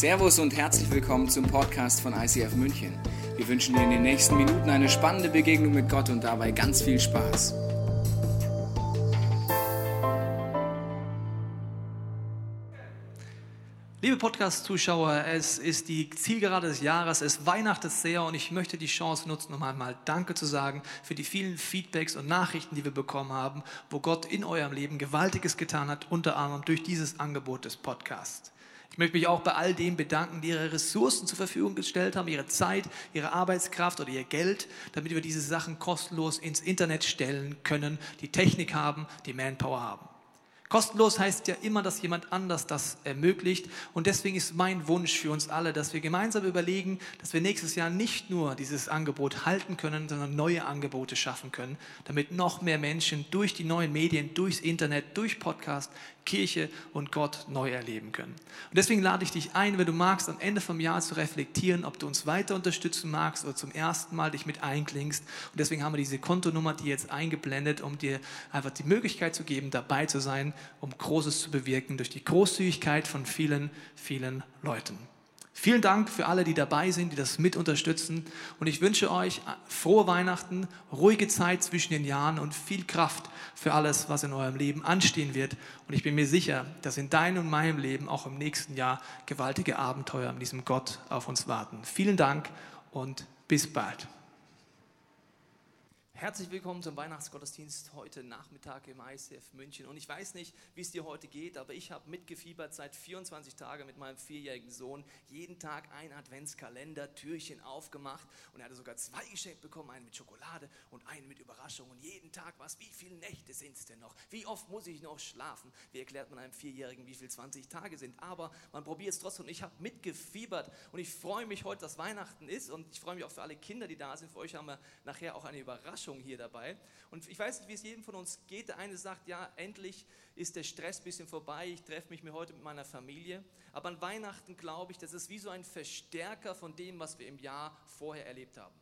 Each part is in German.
Servus und herzlich willkommen zum Podcast von ICF München. Wir wünschen dir in den nächsten Minuten eine spannende Begegnung mit Gott und dabei ganz viel Spaß. Liebe Podcast-Zuschauer, es ist die Zielgerade des Jahres, es weihnachtet sehr und ich möchte die Chance nutzen, um einmal Danke zu sagen für die vielen Feedbacks und Nachrichten, die wir bekommen haben, wo Gott in eurem Leben Gewaltiges getan hat, unter anderem durch dieses Angebot des Podcasts. Ich möchte mich auch bei all denen bedanken, die ihre Ressourcen zur Verfügung gestellt haben, ihre Zeit, ihre Arbeitskraft oder ihr Geld, damit wir diese Sachen kostenlos ins Internet stellen können, die Technik haben, die Manpower haben. Kostenlos heißt ja immer, dass jemand anders das ermöglicht. Und deswegen ist mein Wunsch für uns alle, dass wir gemeinsam überlegen, dass wir nächstes Jahr nicht nur dieses Angebot halten können, sondern neue Angebote schaffen können, damit noch mehr Menschen durch die neuen Medien, durchs Internet, durch Podcast Kirche und Gott neu erleben können. Und deswegen lade ich dich ein, wenn du magst, am Ende vom Jahr zu reflektieren, ob du uns weiter unterstützen magst oder zum ersten Mal dich mit einklingst. Und deswegen haben wir diese Kontonummer, die jetzt eingeblendet, um dir einfach die Möglichkeit zu geben, dabei zu sein, um Großes zu bewirken durch die Großzügigkeit von vielen, vielen Leuten. Vielen Dank für alle, die dabei sind, die das mit unterstützen. Und ich wünsche euch frohe Weihnachten, ruhige Zeit zwischen den Jahren und viel Kraft für alles, was in eurem Leben anstehen wird. Und ich bin mir sicher, dass in deinem und meinem Leben auch im nächsten Jahr gewaltige Abenteuer mit diesem Gott auf uns warten. Vielen Dank und bis bald. Herzlich willkommen zum Weihnachtsgottesdienst heute Nachmittag im ICF München. Und ich weiß nicht, wie es dir heute geht, aber ich habe mitgefiebert seit 24 Tagen mit meinem vierjährigen Sohn. Jeden Tag ein Adventskalender, Türchen aufgemacht. Und er hatte sogar zwei geschenkt bekommen, einen mit Schokolade und einen mit Überraschung. Und jeden Tag was, wie viele Nächte sind es denn noch? Wie oft muss ich noch schlafen? Wie erklärt man einem Vierjährigen, wie viele 20 Tage sind? Aber man probiert es trotzdem. Und ich habe mitgefiebert. Und ich freue mich heute, dass Weihnachten ist. Und ich freue mich auch für alle Kinder, die da sind. Für euch haben wir nachher auch eine Überraschung Überraschung hier dabei. Und ich weiß nicht, wie es jedem von uns geht. Der eine sagt, ja, endlich ist der Stress ein bisschen vorbei. Ich treffe mich mir heute mit meiner Familie. Aber an Weihnachten glaube ich, das ist wie so ein Verstärker von dem, was wir im Jahr vorher erlebt haben.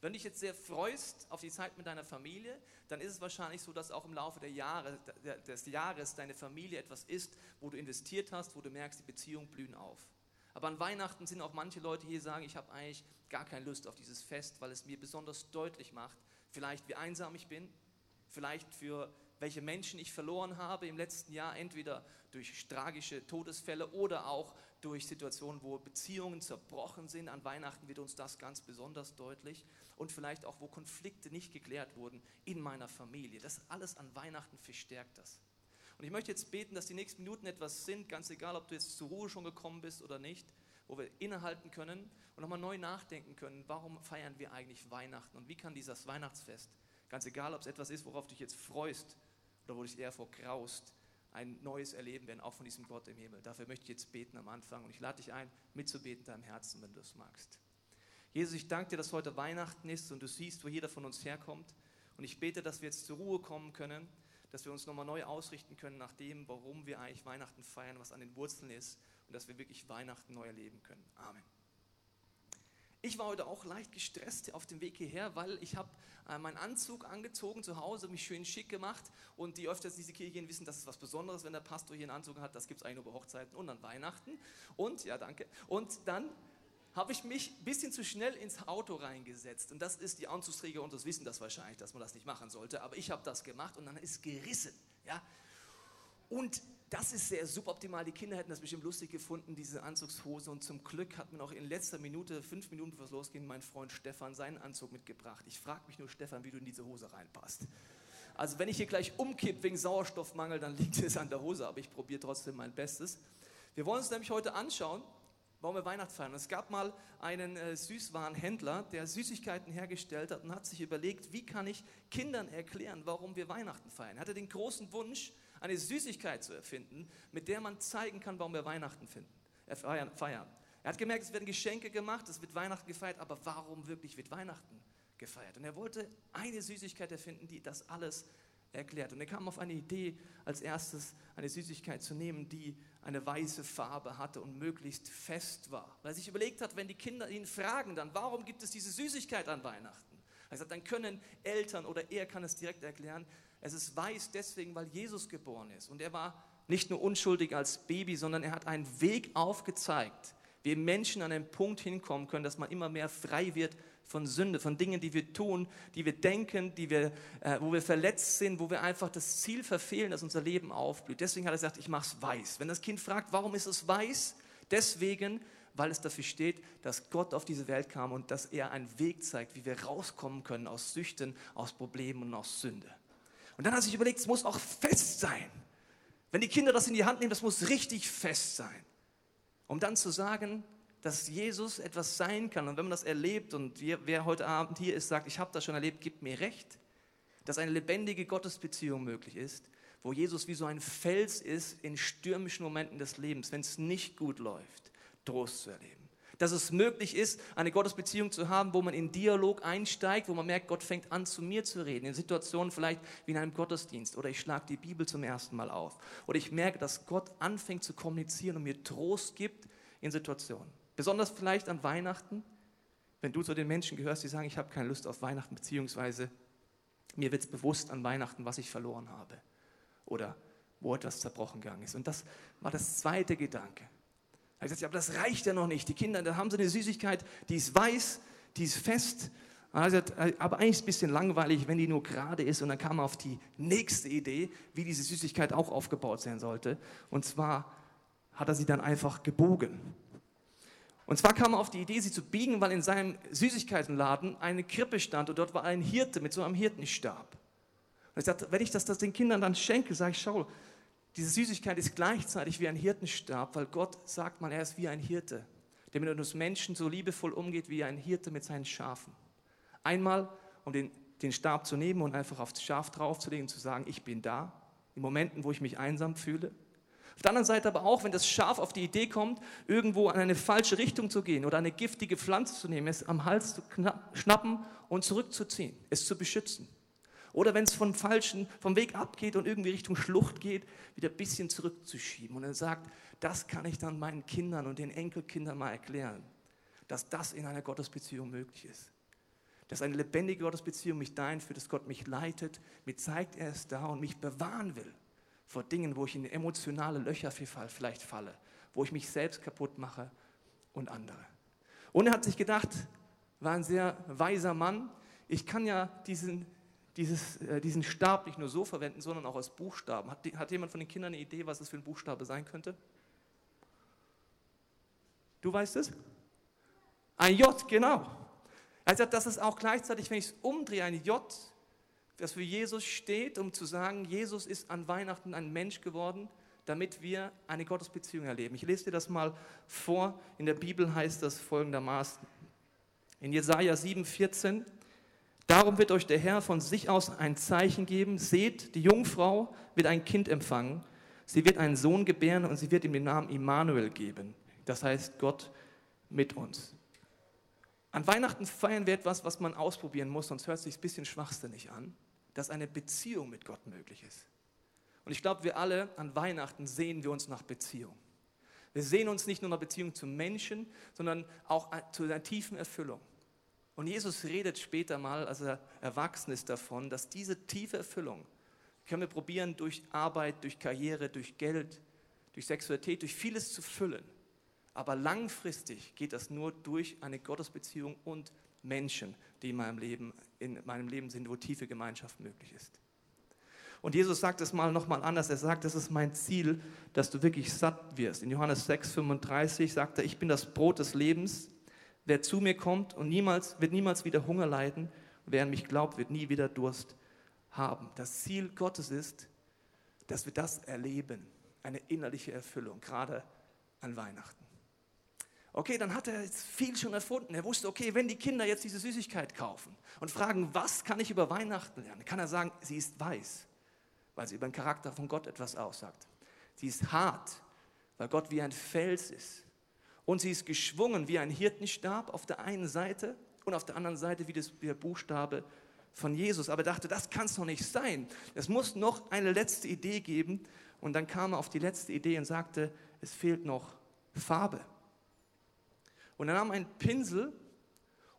Wenn du dich jetzt sehr freust auf die Zeit mit deiner Familie, dann ist es wahrscheinlich so, dass auch im Laufe der Jahre, des Jahres deine Familie etwas ist, wo du investiert hast, wo du merkst, die Beziehungen blühen auf. Aber an Weihnachten sind auch manche Leute hier, die sagen, ich habe eigentlich gar keine Lust auf dieses Fest, weil es mir besonders deutlich macht, vielleicht wie einsam ich bin, vielleicht für welche Menschen ich verloren habe im letzten Jahr, entweder durch tragische Todesfälle oder auch durch Situationen, wo Beziehungen zerbrochen sind. An Weihnachten wird uns das ganz besonders deutlich. Und vielleicht auch, wo Konflikte nicht geklärt wurden in meiner Familie. Das alles an Weihnachten verstärkt das. Und ich möchte jetzt beten, dass die nächsten Minuten etwas sind, ganz egal, ob du jetzt zur Ruhe schon gekommen bist oder nicht, wo wir innehalten können und nochmal neu nachdenken können, warum feiern wir eigentlich Weihnachten und wie kann dieses Weihnachtsfest, ganz egal, ob es etwas ist, worauf du dich jetzt freust oder wo du dich eher vor graust, ein neues Erleben werden, auch von diesem Gott im Himmel. Dafür möchte ich jetzt beten am Anfang und ich lade dich ein, mitzubeten in deinem Herzen, wenn du es magst. Jesus, ich danke dir, dass heute Weihnachten ist und du siehst, wo jeder von uns herkommt. Und ich bete, dass wir jetzt zur Ruhe kommen können, dass wir uns nochmal neu ausrichten können nach dem, warum wir eigentlich Weihnachten feiern, was an den Wurzeln ist und dass wir wirklich Weihnachten neu erleben können. Amen. Ich war heute auch leicht gestresst auf dem Weg hierher, weil ich habe äh, meinen Anzug angezogen zu Hause, mich schön schick gemacht und die öfters diese Kirche gehen, wissen, das ist was Besonderes, wenn der Pastor hier einen Anzug hat. Das gibt es eigentlich nur bei Hochzeiten und an Weihnachten. Und, ja danke, und dann habe ich mich ein bisschen zu schnell ins Auto reingesetzt. Und das ist, die Anzugsträger und das wissen das wahrscheinlich, dass man das nicht machen sollte. Aber ich habe das gemacht und dann ist gerissen. Ja? Und das ist sehr suboptimal. Die Kinder hätten das bestimmt lustig gefunden, diese Anzugshose. Und zum Glück hat mir noch in letzter Minute, fünf Minuten bevor es losging, mein Freund Stefan seinen Anzug mitgebracht. Ich frage mich nur, Stefan, wie du in diese Hose reinpasst. Also wenn ich hier gleich umkipp wegen Sauerstoffmangel, dann liegt es an der Hose, aber ich probiere trotzdem mein Bestes. Wir wollen uns nämlich heute anschauen, warum wir Weihnachten feiern. Es gab mal einen äh, Süßwarenhändler, der Süßigkeiten hergestellt hat und hat sich überlegt, wie kann ich Kindern erklären, warum wir Weihnachten feiern. Er hatte den großen Wunsch, eine Süßigkeit zu erfinden, mit der man zeigen kann, warum wir Weihnachten finden, äh, feiern. Er hat gemerkt, es werden Geschenke gemacht, es wird Weihnachten gefeiert, aber warum wirklich wird Weihnachten gefeiert? Und er wollte eine Süßigkeit erfinden, die das alles erklärt. Und er kam auf eine Idee, als erstes eine Süßigkeit zu nehmen, die eine weiße Farbe hatte und möglichst fest war. Weil er sich überlegt hat, wenn die Kinder ihn fragen, dann warum gibt es diese Süßigkeit an Weihnachten? Er sagt, dann können Eltern oder er kann es direkt erklären, es ist weiß deswegen, weil Jesus geboren ist. Und er war nicht nur unschuldig als Baby, sondern er hat einen Weg aufgezeigt, Wir Menschen an einen Punkt hinkommen können, dass man immer mehr frei wird von Sünde, von Dingen, die wir tun, die wir denken, die wir, äh, wo wir verletzt sind, wo wir einfach das Ziel verfehlen, dass unser Leben aufblüht. Deswegen hat er gesagt, ich mache es weiß. Wenn das Kind fragt, warum ist es weiß? Deswegen, weil es dafür steht, dass Gott auf diese Welt kam und dass er einen Weg zeigt, wie wir rauskommen können aus Süchten, aus Problemen und aus Sünde. Und dann hat er sich überlegt, es muss auch fest sein. Wenn die Kinder das in die Hand nehmen, das muss richtig fest sein. Um dann zu sagen, dass Jesus etwas sein kann. Und wenn man das erlebt und wer heute Abend hier ist, sagt, ich habe das schon erlebt, gibt mir recht, dass eine lebendige Gottesbeziehung möglich ist, wo Jesus wie so ein Fels ist in stürmischen Momenten des Lebens, wenn es nicht gut läuft, Trost zu erleben. Dass es möglich ist, eine Gottesbeziehung zu haben, wo man in Dialog einsteigt, wo man merkt, Gott fängt an, zu mir zu reden, in Situationen vielleicht wie in einem Gottesdienst oder ich schlage die Bibel zum ersten Mal auf oder ich merke, dass Gott anfängt zu kommunizieren und mir Trost gibt in Situationen. Besonders vielleicht an Weihnachten, wenn du zu den Menschen gehörst, die sagen, ich habe keine Lust auf Weihnachten, beziehungsweise mir wird es bewusst an Weihnachten, was ich verloren habe oder wo etwas zerbrochen gegangen ist. Und das war das zweite Gedanke. Er hat gesagt, ja, aber das reicht ja noch nicht. Die Kinder, da haben sie eine Süßigkeit, die ist weiß, die ist fest. Gesagt, aber eigentlich ist es ein bisschen langweilig, wenn die nur gerade ist. Und dann kam er auf die nächste Idee, wie diese Süßigkeit auch aufgebaut sein sollte. Und zwar hat er sie dann einfach gebogen. Und zwar kam er auf die Idee, sie zu biegen, weil in seinem Süßigkeitenladen eine Krippe stand und dort war ein Hirte mit so einem Hirtenstab. Und ich sagte, wenn ich das, das den Kindern dann schenke, sage ich, schau, diese Süßigkeit ist gleichzeitig wie ein Hirtenstab, weil Gott sagt mal, er ist wie ein Hirte, der mit uns Menschen so liebevoll umgeht wie ein Hirte mit seinen Schafen. Einmal, um den, den Stab zu nehmen und einfach aufs Schaf draufzulegen und zu sagen, ich bin da, in Momenten, wo ich mich einsam fühle. Auf der anderen Seite aber auch, wenn das Schaf auf die Idee kommt, irgendwo in eine falsche Richtung zu gehen oder eine giftige Pflanze zu nehmen, es am Hals zu schnappen und zurückzuziehen, es zu beschützen. Oder wenn es vom falschen, vom Weg abgeht und irgendwie Richtung Schlucht geht, wieder ein bisschen zurückzuschieben. Und er sagt, das kann ich dann meinen Kindern und den Enkelkindern mal erklären, dass das in einer Gottesbeziehung möglich ist. Dass eine lebendige Gottesbeziehung mich dahin führt, dass Gott mich leitet, mir zeigt, er ist da und mich bewahren will vor Dingen, wo ich in emotionale Löcher vielleicht falle, wo ich mich selbst kaputt mache und andere. Und er hat sich gedacht, war ein sehr weiser Mann, ich kann ja diesen, dieses, äh, diesen Stab nicht nur so verwenden, sondern auch als Buchstaben. Hat, hat jemand von den Kindern eine Idee, was das für ein Buchstabe sein könnte? Du weißt es? Ein J, genau. Er das ist auch gleichzeitig, wenn ich es umdrehe, ein J, das für Jesus steht, um zu sagen, Jesus ist an Weihnachten ein Mensch geworden, damit wir eine Gottesbeziehung erleben. Ich lese dir das mal vor. In der Bibel heißt das folgendermaßen. In Jesaja 7,14 Darum wird euch der Herr von sich aus ein Zeichen geben. Seht, die Jungfrau wird ein Kind empfangen. Sie wird einen Sohn gebären und sie wird ihm den Namen Immanuel geben. Das heißt Gott mit uns. An Weihnachten feiern wir etwas, was man ausprobieren muss, sonst hört es sich ein bisschen schwachsinnig an, dass eine Beziehung mit Gott möglich ist. Und ich glaube, wir alle an Weihnachten sehen wir uns nach Beziehung. Wir sehen uns nicht nur nach Beziehung zu Menschen, sondern auch zu einer tiefen Erfüllung. Und Jesus redet später mal, als er erwachsen ist, davon, dass diese tiefe Erfüllung können wir probieren, durch Arbeit, durch Karriere, durch Geld, durch Sexualität, durch vieles zu füllen. Aber langfristig geht das nur durch eine Gottesbeziehung und Menschen, die in meinem Leben, in meinem Leben sind, wo tiefe Gemeinschaft möglich ist. Und Jesus sagt es mal nochmal anders. Er sagt, das ist mein Ziel, dass du wirklich satt wirst. In Johannes 6, 35 sagt er, ich bin das Brot des Lebens. Wer zu mir kommt und niemals, wird niemals wieder Hunger leiden. Wer an mich glaubt, wird nie wieder Durst haben. Das Ziel Gottes ist, dass wir das erleben. Eine innerliche Erfüllung, gerade an Weihnachten. Okay, dann hat er jetzt viel schon erfunden. Er wusste, okay, wenn die Kinder jetzt diese Süßigkeit kaufen und fragen, was kann ich über Weihnachten lernen, kann er sagen, sie ist weiß, weil sie über den Charakter von Gott etwas aussagt. Sie ist hart, weil Gott wie ein Fels ist. Und sie ist geschwungen wie ein Hirtenstab auf der einen Seite und auf der anderen Seite wie, das, wie der Buchstabe von Jesus. Aber er dachte, das kann es noch nicht sein. Es muss noch eine letzte Idee geben. Und dann kam er auf die letzte Idee und sagte, es fehlt noch Farbe. Und er nahm einen Pinsel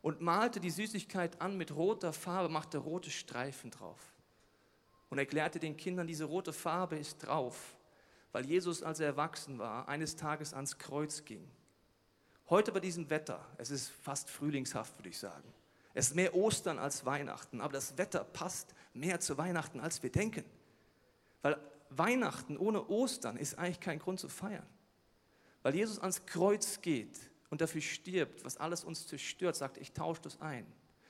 und malte die Süßigkeit an mit roter Farbe, machte rote Streifen drauf. Und erklärte den Kindern, diese rote Farbe ist drauf, weil Jesus, als er erwachsen war, eines Tages ans Kreuz ging Heute bei diesem Wetter, es ist fast frühlingshaft, würde ich sagen. Es ist mehr Ostern als Weihnachten, aber das Wetter passt mehr zu Weihnachten, als wir denken. Weil Weihnachten ohne Ostern ist eigentlich kein Grund zu feiern. Weil Jesus ans Kreuz geht und dafür stirbt, was alles uns zerstört, sagt, ich tausche das ein.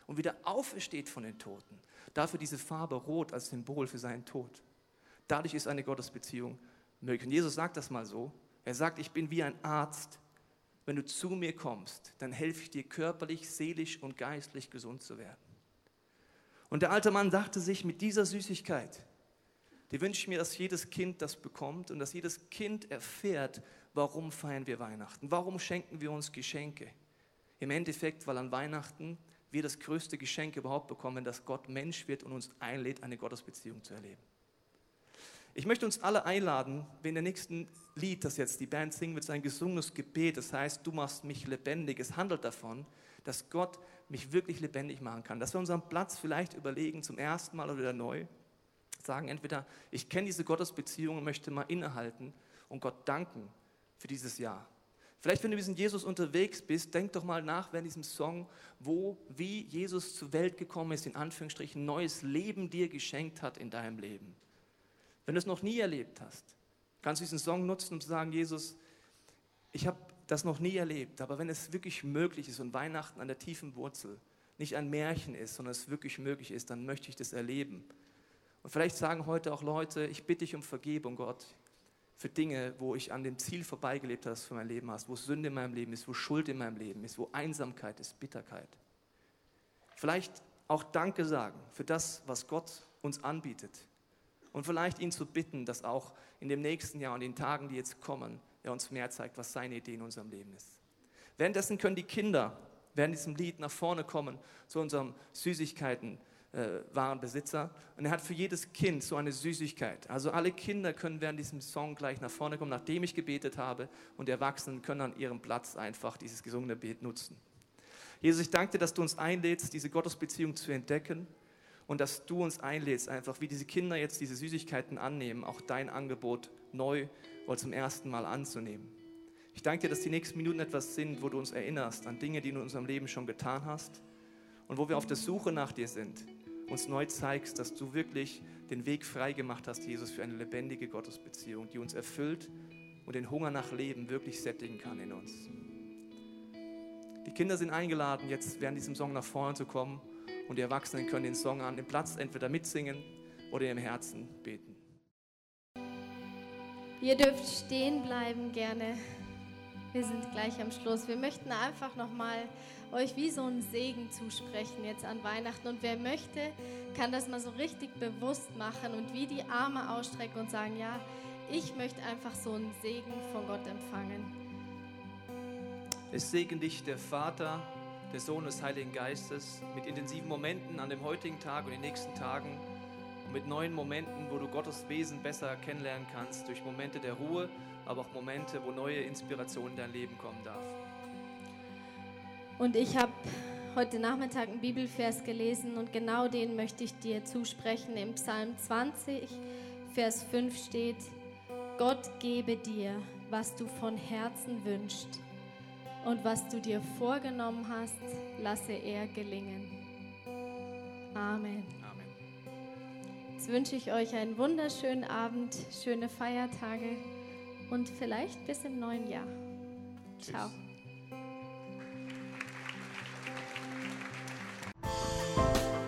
Und wieder aufersteht von den Toten. Dafür diese Farbe rot als Symbol für seinen Tod. Dadurch ist eine Gottesbeziehung möglich. Und Jesus sagt das mal so. Er sagt, ich bin wie ein Arzt. Wenn du zu mir kommst, dann helfe ich dir körperlich, seelisch und geistlich gesund zu werden. Und der alte Mann dachte sich, mit dieser Süßigkeit, die wünsche ich mir, dass jedes Kind das bekommt und dass jedes Kind erfährt, warum feiern wir Weihnachten, warum schenken wir uns Geschenke. Im Endeffekt, weil an Weihnachten wir das größte Geschenk überhaupt bekommen, dass Gott Mensch wird und uns einlädt, eine Gottesbeziehung zu erleben. Ich möchte uns alle einladen, wenn der nächsten Lied, das jetzt die Band singen wird, ein gesungenes Gebet, das heißt, du machst mich lebendig. Es handelt davon, dass Gott mich wirklich lebendig machen kann. Dass wir unseren Platz vielleicht überlegen, zum ersten Mal oder neu, sagen entweder, ich kenne diese Gottesbeziehung und möchte mal innehalten und Gott danken für dieses Jahr. Vielleicht, wenn du mit Jesus unterwegs bist, denk doch mal nach während diesem Song, wo, wie Jesus zur Welt gekommen ist, in Anführungsstrichen, neues Leben dir geschenkt hat in deinem Leben. Wenn du es noch nie erlebt hast, kannst du diesen Song nutzen, um zu sagen, Jesus, ich habe das noch nie erlebt, aber wenn es wirklich möglich ist und Weihnachten an der tiefen Wurzel nicht ein Märchen ist, sondern es wirklich möglich ist, dann möchte ich das erleben. Und vielleicht sagen heute auch Leute, ich bitte dich um Vergebung, Gott für Dinge, wo ich an dem Ziel vorbeigelebt habe, das für mein Leben hast, wo Sünde in meinem Leben ist, wo Schuld in meinem Leben ist, wo Einsamkeit ist, Bitterkeit. Vielleicht auch Danke sagen für das, was Gott uns anbietet. Und vielleicht ihn zu bitten, dass auch in dem nächsten Jahr und den Tagen, die jetzt kommen, er uns mehr zeigt, was seine Idee in unserem Leben ist. Währenddessen können die Kinder während diesem Lied nach vorne kommen zu unserem Süßigkeiten äh, Warenbesitzer. Und er hat für jedes Kind so eine Süßigkeit. Also alle Kinder können während diesem Song gleich nach vorne kommen, nachdem ich gebetet habe. Und die Erwachsenen können an ihrem Platz einfach dieses gesungene Gebet nutzen. Jesus, ich danke dir, dass du uns einlädst, diese Gottesbeziehung zu entdecken. Und dass du uns einlädst, einfach wie diese Kinder jetzt diese Süßigkeiten annehmen, auch dein Angebot neu oder zum ersten Mal anzunehmen. Ich danke dir, dass die nächsten Minuten etwas sind, wo du uns erinnerst an Dinge, die du in unserem Leben schon getan hast und wo wir auf der Suche nach dir sind uns neu zeigst, dass du wirklich den Weg frei gemacht hast, Jesus, für eine lebendige Gottesbeziehung, die uns erfüllt und den Hunger nach Leben wirklich sättigen kann in uns. Die Kinder sind eingeladen, jetzt während diesem Song nach vorne zu kommen und die Erwachsenen können den Song an dem Platz entweder mitsingen oder im Herzen beten. Ihr dürft stehen bleiben gerne. Wir sind gleich am Schluss. Wir möchten einfach nochmal euch wie so einen Segen zusprechen jetzt an Weihnachten. Und wer möchte, kann das mal so richtig bewusst machen und wie die Arme ausstrecken und sagen, ja, ich möchte einfach so einen Segen von Gott empfangen. Es segen dich der Vater, der Sohn des Heiligen Geistes mit intensiven Momenten an dem heutigen Tag und den nächsten Tagen und mit neuen Momenten, wo du Gottes Wesen besser kennenlernen kannst, durch Momente der Ruhe, aber auch Momente, wo neue Inspiration in dein Leben kommen darf. Und ich habe heute Nachmittag einen Bibelvers gelesen und genau den möchte ich dir zusprechen. Im Psalm 20, Vers 5 steht, Gott gebe dir, was du von Herzen wünschst und was du dir vorgenommen hast, lasse er gelingen. Amen. Amen. Jetzt wünsche ich euch einen wunderschönen Abend, schöne Feiertage und vielleicht bis im neuen Jahr. Ciao.